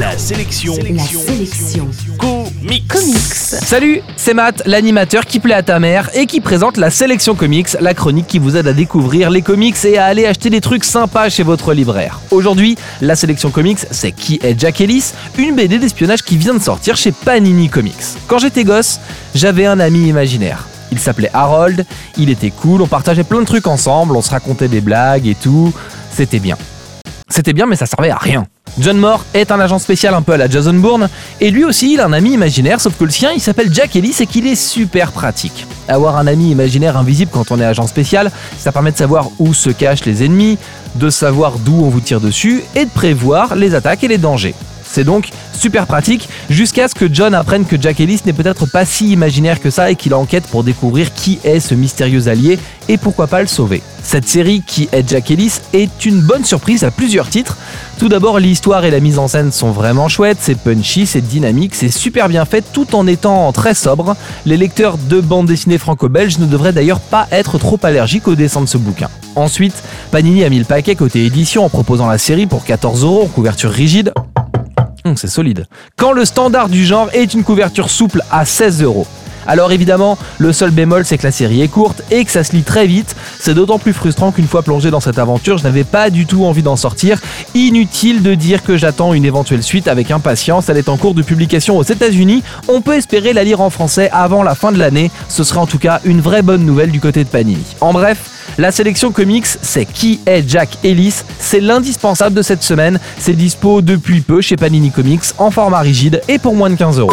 La sélection. La sélection. Comics. Comics. Salut, c'est Matt, l'animateur qui plaît à ta mère et qui présente la sélection comics, la chronique qui vous aide à découvrir les comics et à aller acheter des trucs sympas chez votre libraire. Aujourd'hui, la sélection comics, c'est Qui est Jack Ellis, une BD d'espionnage qui vient de sortir chez Panini Comics. Quand j'étais gosse, j'avais un ami imaginaire. Il s'appelait Harold, il était cool, on partageait plein de trucs ensemble, on se racontait des blagues et tout, c'était bien. C'était bien mais ça servait à rien. John Moore est un agent spécial un peu à la Jason Bourne, et lui aussi il a un ami imaginaire, sauf que le sien il s'appelle Jack Ellis et qu'il est super pratique. Avoir un ami imaginaire invisible quand on est agent spécial, ça permet de savoir où se cachent les ennemis, de savoir d'où on vous tire dessus, et de prévoir les attaques et les dangers. C'est donc super pratique jusqu'à ce que John apprenne que Jack Ellis n'est peut-être pas si imaginaire que ça et qu'il enquête pour découvrir qui est ce mystérieux allié et pourquoi pas le sauver. Cette série qui est Jack Ellis est une bonne surprise à plusieurs titres. Tout d'abord, l'histoire et la mise en scène sont vraiment chouettes, c'est punchy, c'est dynamique, c'est super bien fait tout en étant très sobre. Les lecteurs de bande dessinée franco-belge ne devraient d'ailleurs pas être trop allergiques au dessin de ce bouquin. Ensuite, Panini a mis le paquet côté édition en proposant la série pour 14 euros en couverture rigide. Hum, c'est solide. Quand le standard du genre est une couverture souple à 16 euros. Alors évidemment, le seul bémol c'est que la série est courte et que ça se lit très vite. C'est d'autant plus frustrant qu'une fois plongé dans cette aventure, je n'avais pas du tout envie d'en sortir. Inutile de dire que j'attends une éventuelle suite avec impatience. Elle est en cours de publication aux États-Unis. On peut espérer la lire en français avant la fin de l'année. Ce serait en tout cas une vraie bonne nouvelle du côté de Panini. En bref, la sélection comics, c'est qui est Jack Ellis? C'est l'indispensable de cette semaine. C'est dispo depuis peu chez Panini Comics en format rigide et pour moins de 15 euros.